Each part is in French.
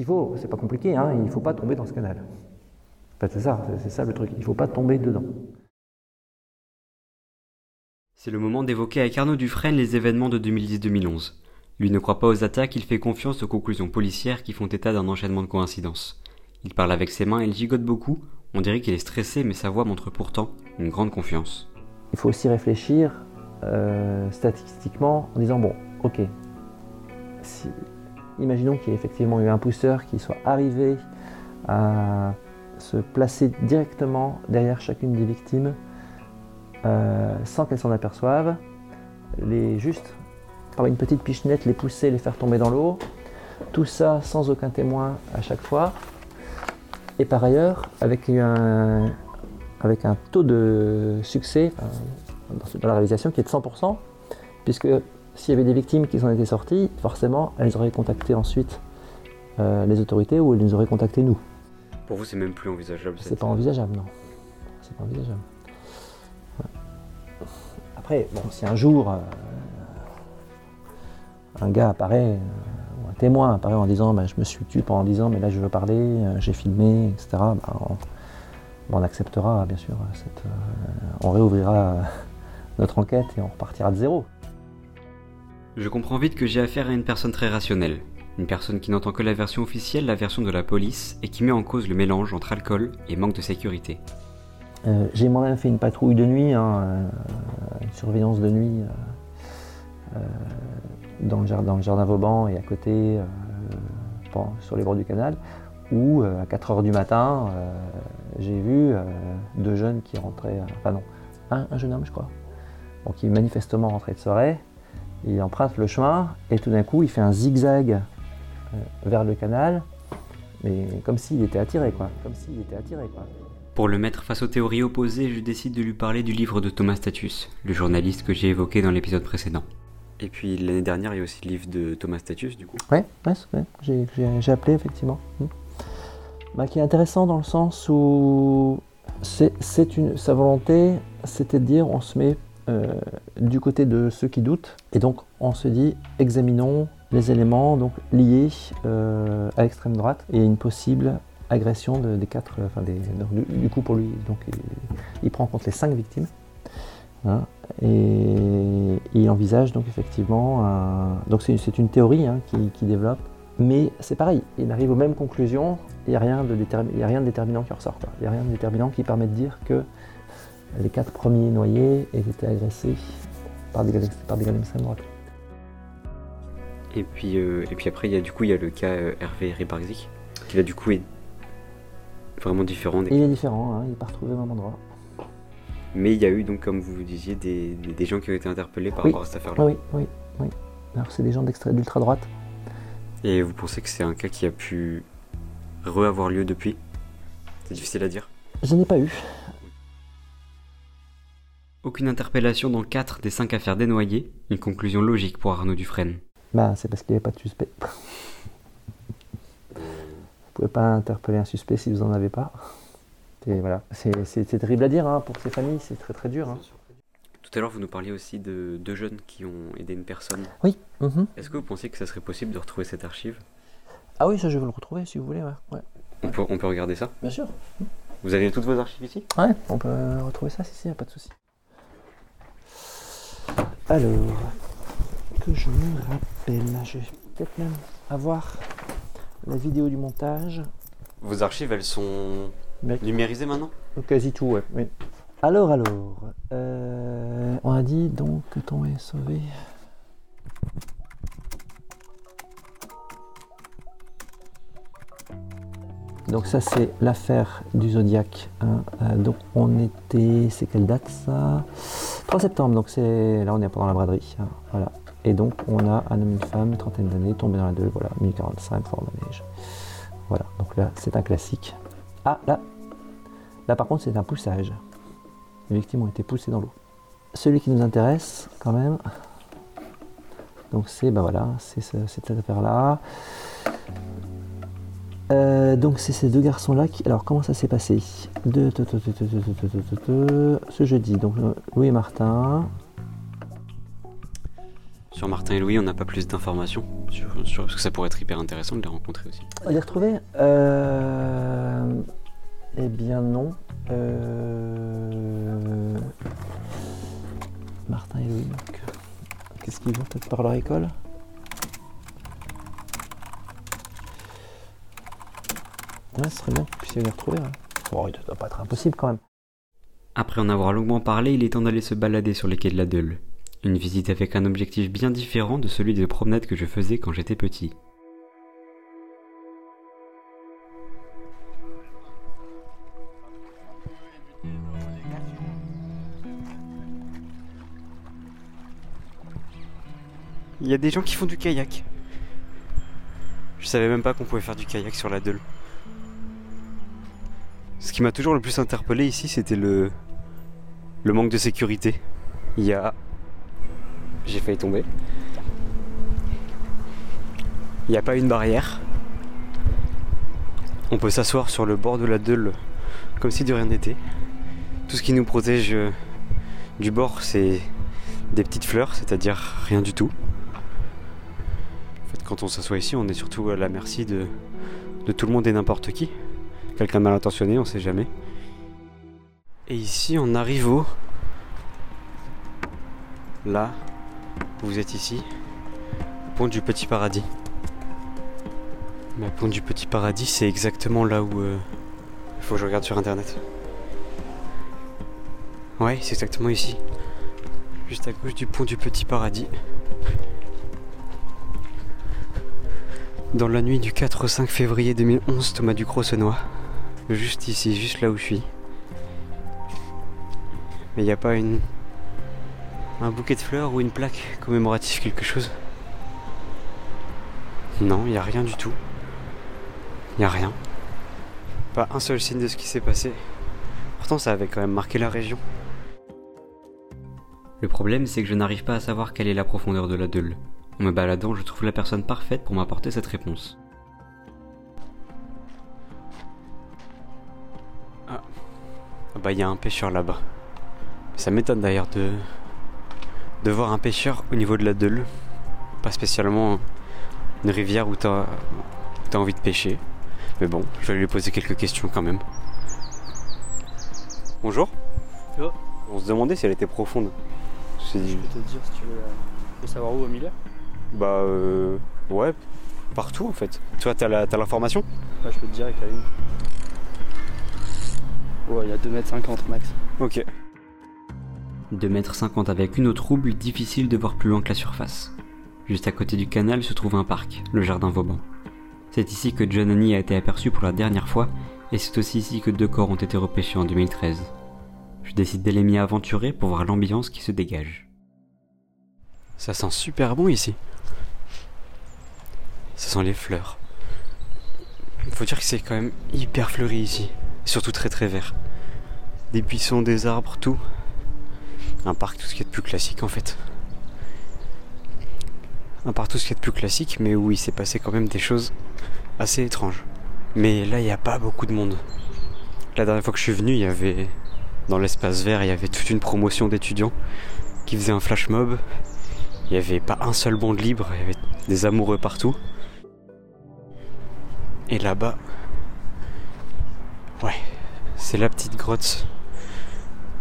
qu'il faut, c'est pas compliqué, hein, il ne faut pas tomber dans ce canal. En fait, c'est ça, c'est ça le truc, il ne faut pas tomber dedans. C'est le moment d'évoquer avec Arnaud Dufresne les événements de 2010-2011. Lui ne croit pas aux attaques, il fait confiance aux conclusions policières qui font état d'un enchaînement de coïncidences. Il parle avec ses mains et il gigote beaucoup, on dirait qu'il est stressé mais sa voix montre pourtant une grande confiance. Il faut aussi réfléchir euh, statistiquement en disant bon, ok, imaginons qu'il y ait effectivement eu un pousseur qui soit arrivé à se placer directement derrière chacune des victimes euh, sans qu'elles s'en aperçoivent, les juste par une petite pichenette les pousser, les faire tomber dans l'eau, tout ça sans aucun témoin à chaque fois, et par ailleurs avec un, avec un taux de succès dans la réalisation qui est de 100%, puisque s'il y avait des victimes qui en étaient sorties, forcément elles auraient contacté ensuite euh, les autorités ou elles nous auraient contacté nous. Pour vous, c'est même plus envisageable C'est pas envisageable, non. C'est pas envisageable. Après, bon, si un jour euh, un gars apparaît, ou un témoin apparaît en disant bah, je me suis tué pendant 10 ans, mais là je veux parler, euh, j'ai filmé, etc., bah, on, acceptera bien sûr, cette, on réouvrira notre enquête et on repartira de zéro. Je comprends vite que j'ai affaire à une personne très rationnelle, une personne qui n'entend que la version officielle, la version de la police, et qui met en cause le mélange entre alcool et manque de sécurité. Euh, j'ai moi-même fait une patrouille de nuit, hein, euh, une surveillance de nuit euh, dans, le jardin, Vauban et à côté, sur les bords du canal, où à 4 h du matin, j'ai vu deux jeunes qui rentraient, enfin non, un, un, jeune homme je crois, bon, qui manifestement rentrait de soirée, il emprunte le chemin et tout d'un coup il fait un zigzag vers le canal, mais comme s'il était attiré quoi, comme s'il était attiré quoi. Pour le mettre face aux théories opposées, je décide de lui parler du livre de Thomas Status, le journaliste que j'ai évoqué dans l'épisode précédent. Et puis l'année dernière, il y a aussi le livre de Thomas Status, du coup. Ouais, ouais, j'ai appelé effectivement. Hmm. Bah, qui est intéressant dans le sens où c'est une sa volonté, c'était de dire on se met euh, du côté de ceux qui doutent, et donc on se dit examinons les éléments donc liés euh, à l'extrême droite et une possible agression des quatre, euh, enfin du, coup pour lui, donc il, prend en compte les cinq victimes. Hein, et, il envisage donc effectivement, donc c'est une théorie hein, qui, développe, mais c'est pareil, il arrive aux mêmes conclusions, il n'y a, rien de a rien de déterminant qui ressort. Il n'y a rien de déterminant qui permet de dire que les quatre premiers noyés aient été agressés par des, par des droite. Et puis, euh, et puis après, il y a, du coup, il y a le cas euh, Hervé Ribarzik, qui là du coup est vraiment différent. Il est différent, hein, il n'est pas retrouvé au même endroit. Mais il y a eu donc, comme vous disiez, des, des, gens qui ont été interpellés par rapport à cette affaire-là. Oui, oui, oui. Alors c'est des gens d'ultra droite. Et vous pensez que c'est un cas qui a pu re-avoir lieu depuis? C'est difficile à dire. Je n'ai pas eu. Aucune interpellation dans 4 des 5 affaires dénoyées, une conclusion logique pour Arnaud Dufresne. Bah, c'est parce qu'il n'y avait pas de suspect pouvez pas interpeller un suspect si vous n'en avez pas. voilà. C'est terrible à dire hein, pour ces familles, c'est très très dur. Hein. Tout à l'heure, vous nous parliez aussi de deux jeunes qui ont aidé une personne. Oui. Mhm. Est-ce que vous pensiez que ça serait possible de retrouver cette archive? Ah oui, ça je vais le retrouver si vous voulez. Ouais. On, peut, on peut regarder ça? Bien sûr. Vous avez toutes vos archives ici? Ouais, on peut retrouver ça, si, si, pas de souci. Alors, que je me rappelle, je vais peut-être même avoir la vidéo du montage. Vos archives, elles sont numérisées maintenant? Quasi tout, ouais. Oui. Alors, alors, euh, on a dit donc que ton est sauvé. Donc ça c'est l'affaire du Zodiac. Hein. Euh, donc on était, c'est quelle date ça? 3 septembre, donc c'est là on est pendant la braderie. Hein. Voilà. Et donc, on a un homme une femme, trentaine d'années, tombé dans la deux, voilà, 1045, forme neige. Voilà, donc là, c'est un classique. Ah, là, là par contre, c'est un poussage. Les victimes ont été poussées dans l'eau. Celui qui nous intéresse, quand même, donc c'est, ben voilà, c'est cette affaire-là. Euh, donc c'est ces deux garçons-là qui... Alors comment ça s'est passé Ce jeudi, donc Louis et Martin, Sur Martin et Louis, on n'a pas plus d'informations sur, sur, parce que ça pourrait être hyper intéressant de les rencontrer aussi. Les retrouver euh... Eh bien non. Euh... Martin et Louis. donc, Qu'est-ce qu'ils vont peut-être par leur école Ouais, ce serait bien que vous puissiez les retrouver. Bon, il ne doit pas être impossible quand même. Après en avoir longuement parlé, il est temps d'aller se balader sur les quais de la Deule. Une visite avec un objectif bien différent de celui des promenades que je faisais quand j'étais petit. Il y a des gens qui font du kayak. Je savais même pas qu'on pouvait faire du kayak sur la Deule. Ce qui m'a toujours le plus interpellé ici, c'était le, manque de sécurité. Il y a. J'ai failli tomber. Il n'y a pas une barrière. On peut s'asseoir sur le bord de la Deule comme si de rien n'était. Tout ce qui nous protège euh, du bord, c'est des petites fleurs, c'est-à-dire rien du tout. En fait, quand on s'assoit ici, on est surtout à la merci de tout le monde et n'importe qui. Quelqu'un mal intentionné, on sait jamais. Et ici, on arrive au. Là, vous êtes ici, pont du Petit Paradis. Mais pont du Petit Paradis, c'est exactement là où. euh, Il faut que je regarde sur internet. Ouais, c'est exactement ici. Juste à gauche du pont du Petit Paradis. Dans la nuit du 4 au 5 février 2011, Thomas Ducrot se noie. Juste ici, juste là où je suis. Mais il n'y a pas une. un bouquet de fleurs ou une plaque commémorative, quelque chose? Non, il n'y a rien du tout. Il n'y a rien. Pas un seul signe de ce qui s'est passé. Pourtant, ça avait quand même marqué la région. Le problème, c'est que je n'arrive pas à savoir quelle est la profondeur de la Deule. En me baladant, je trouve la personne parfaite pour m'apporter cette réponse. Bah il y a un pêcheur là-bas. Ça m'étonne d'ailleurs de de voir un pêcheur au niveau de la Deule. Pas spécialement une rivière où t'as envie de pêcher. Mais bon, je vais lui poser quelques questions quand même. Bonjour. On se demandait si elle était profonde. Je dit, peux te dire si tu veux, tu veux savoir où au milieu bah euh, ouais, partout en fait. Toi, t'as la- l'information? Ouais, je peux te dire avec la ligne. Ouais, il y a 2m50 max. Ok. 2m50 avec une eau trouble, difficile de voir plus loin que la surface. Juste à côté du canal se trouve un parc, le jardin Vauban. C'est ici que John Honey a été aperçu pour la dernière fois, et c'est aussi ici que deux corps ont été repêchés en 2013. Je décide d'aller m'y aventurer pour voir l'ambiance qui se dégage. Ça sent super bon ici. Ça sent les fleurs. Faut dire que c'est quand même hyper fleuri ici. Surtout très très vert. Des buissons, des arbres, tout. Un parc, tout ce qui est de plus classique en fait. Un parc, tout ce qui est de plus classique, mais où il s'est passé quand même des choses assez étranges. Mais là, il n'y a pas beaucoup de monde. La dernière fois que je suis venu, il y avait. Dans l'espace vert, il y avait toute une promotion d'étudiants qui faisaient un flash mob. Il n'y avait pas un seul banc libre, il y avait des amoureux partout. Et là-bas. Ouais, c'est la petite grotte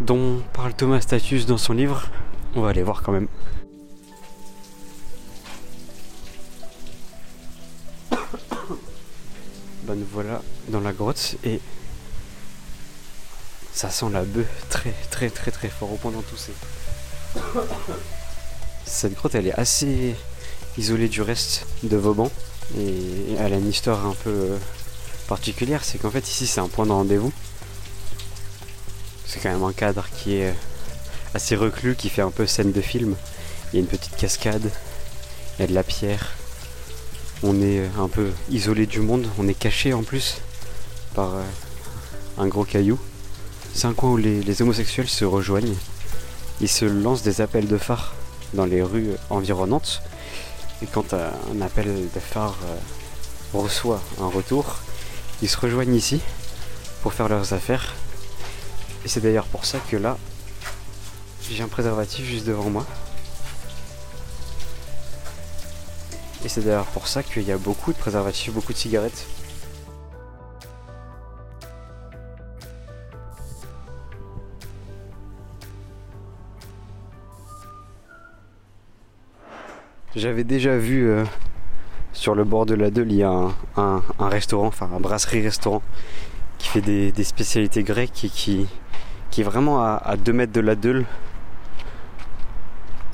dont parle Thomas Statius dans son livre. On va aller voir quand même. Ben nous voilà dans la grotte et ça sent la bœuf très très très très fort au point d'en tousser. Cette grotte elle est assez isolée du reste de Vauban et elle a une histoire un peu euh, particulière, c'est qu'en fait ici c'est un point de rendez-vous. C'est quand même un cadre qui est assez reclus, qui fait un peu scène de film. Il y a une petite cascade, il y a de la pierre. On est un peu isolé du monde, on est caché en plus par euh, un gros caillou. C'est un coin où les, les homosexuels se rejoignent. Ils se lancent des appels de phare dans les rues environnantes. Et quand euh, un appel de phare euh, reçoit un retour, ils se rejoignent ici pour faire leurs affaires. Et c'est d'ailleurs pour ça que là, j'ai un préservatif juste devant moi. Et c'est d'ailleurs pour ça qu'il y a beaucoup de préservatifs, beaucoup de cigarettes. J'avais déjà vu euh, sur le bord de la Deule, il y a un, un- un restaurant, enfin un brasserie-restaurant qui fait des, des spécialités grecques et qui, qui est vraiment à, 2 mètres de la Deule.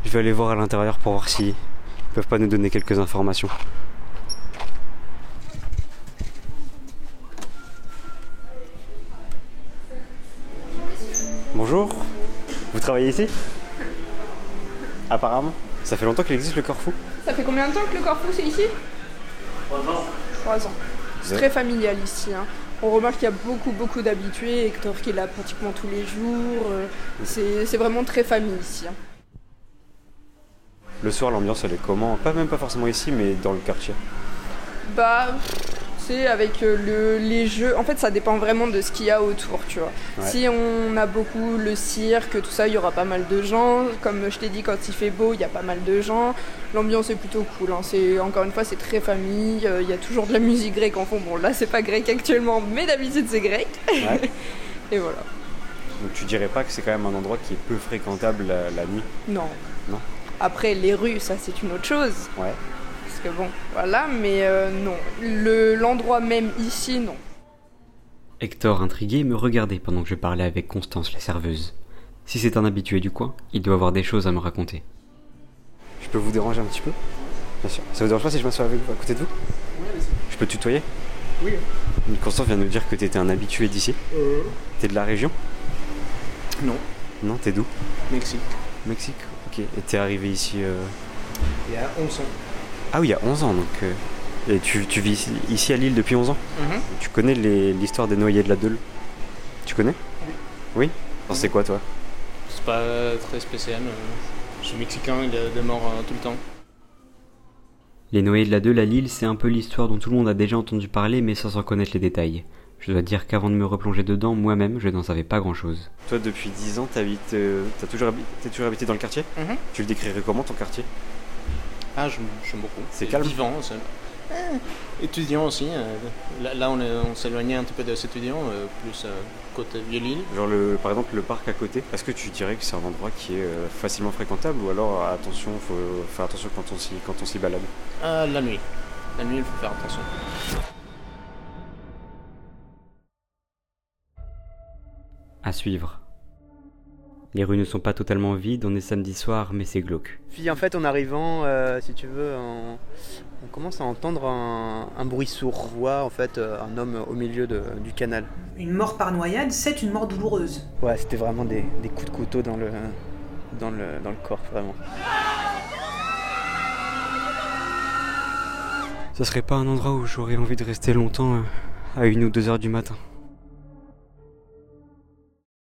Je vais aller voir à l'intérieur pour voir s'ils peuvent pas nous donner quelques informations. Bonjour, vous travaillez ici? Apparemment. Ça fait longtemps qu'il existe le Corfou Ça fait combien de temps que le Corfou c'est ici? Trois ans. Trois ans. C'est très familial ici. hein. On remarque qu'il y a beaucoup beaucoup d'habitués, Hector qui est là pratiquement tous les jours. euh, C'est c'est vraiment très famille ici. hein. Le soir, l'ambiance elle est comment? Pas même pas forcément ici, mais dans le quartier. Bah, c'est avec euh, le, les jeux. En fait, ça dépend vraiment de ce qu'il y a autour, tu vois. Ouais. Si on a beaucoup le cirque, tout ça, il y aura pas mal de gens. Comme je t'ai dit, quand il fait beau, il y a pas mal de gens. L'ambiance est plutôt cool. hein. C'est encore une fois, c'est très famille. euh, Il y a toujours de la musique grecque en fond. Bon, là, c'est pas grec actuellement, mais d'habitude, c'est grec. Ouais. Et voilà. Donc tu dirais pas que c'est quand même un endroit qui est peu fréquentable la, la nuit? Non. Non? Après, les rues, ça, c'est une autre chose. Ouais. Que bon, voilà, mais euh, non. Le- L'endroit même ici, non. Hector, intrigué, me regardait pendant que je parlais avec Constance, la serveuse. Si c'est un habitué du coin, il doit avoir des choses à me raconter. Je peux vous déranger un petit peu? Bien sûr. Ça vous dérange pas si je m'assois avec vous, à côté de vous? Je peux te tutoyer? Oui. Constance vient de nous dire que t'étais un habitué d'ici. T'es de la région? Non. Non, t'es d'où? Mexique. Mexique Ok. Et t'es arrivé ici euh, Il y a 11 ans. Ah oui, il y a 11 ans donc. euh, Et tu, tu vis ici, à Lille depuis 11 ans Tu connais les- l'histoire des noyés de la Deule? Tu connais? Oui. Oui? Alors, C'est quoi toi? C'est pas très spécial. euh, Je suis mexicain, il y a des morts euh, tout le temps. Les noyés de la Deule à Lille, c'est un peu l'histoire dont tout le monde a déjà entendu parler mais sans en connaître les détails. Je dois dire qu'avant de me replonger dedans, moi-même, je n'en savais pas grand-chose. Toi, depuis 10 ans, t'habites, euh, t'as toujours, habi- toujours habité dans le quartier? Mhm. Tu le décrirais comment ton quartier? Ah, j'aime j'aime beaucoup. C'est calme Vivant, c'est. Eh, étudiant aussi. euh, là, là, on, est- on s'éloignait un petit peu des étudiants, euh, plus euh, côté Vieux-Lille. Genre le, par exemple le parc à côté, est-ce que tu dirais que c'est un endroit qui est euh, facilement fréquentable ou alors attention, faut faire attention quand on s'y, quand on s'y balade? Ah, la nuit. La nuit, il faut faire attention. À suivre. Les rues ne sont pas totalement vides, on est samedi soir, mais c'est glauque. Puis en fait, en arrivant, euh, si tu veux, on, on commence à entendre un, un bruit sourd. On voit en fait euh, un homme au milieu de- du canal. Une mort par noyade, c'est une mort douloureuse. Ouais, c'était vraiment des, des coups de couteau dans le, dans le, dans le corps, vraiment. Ce serait pas un endroit où j'aurais envie de rester longtemps euh, à une ou deux heures du matin.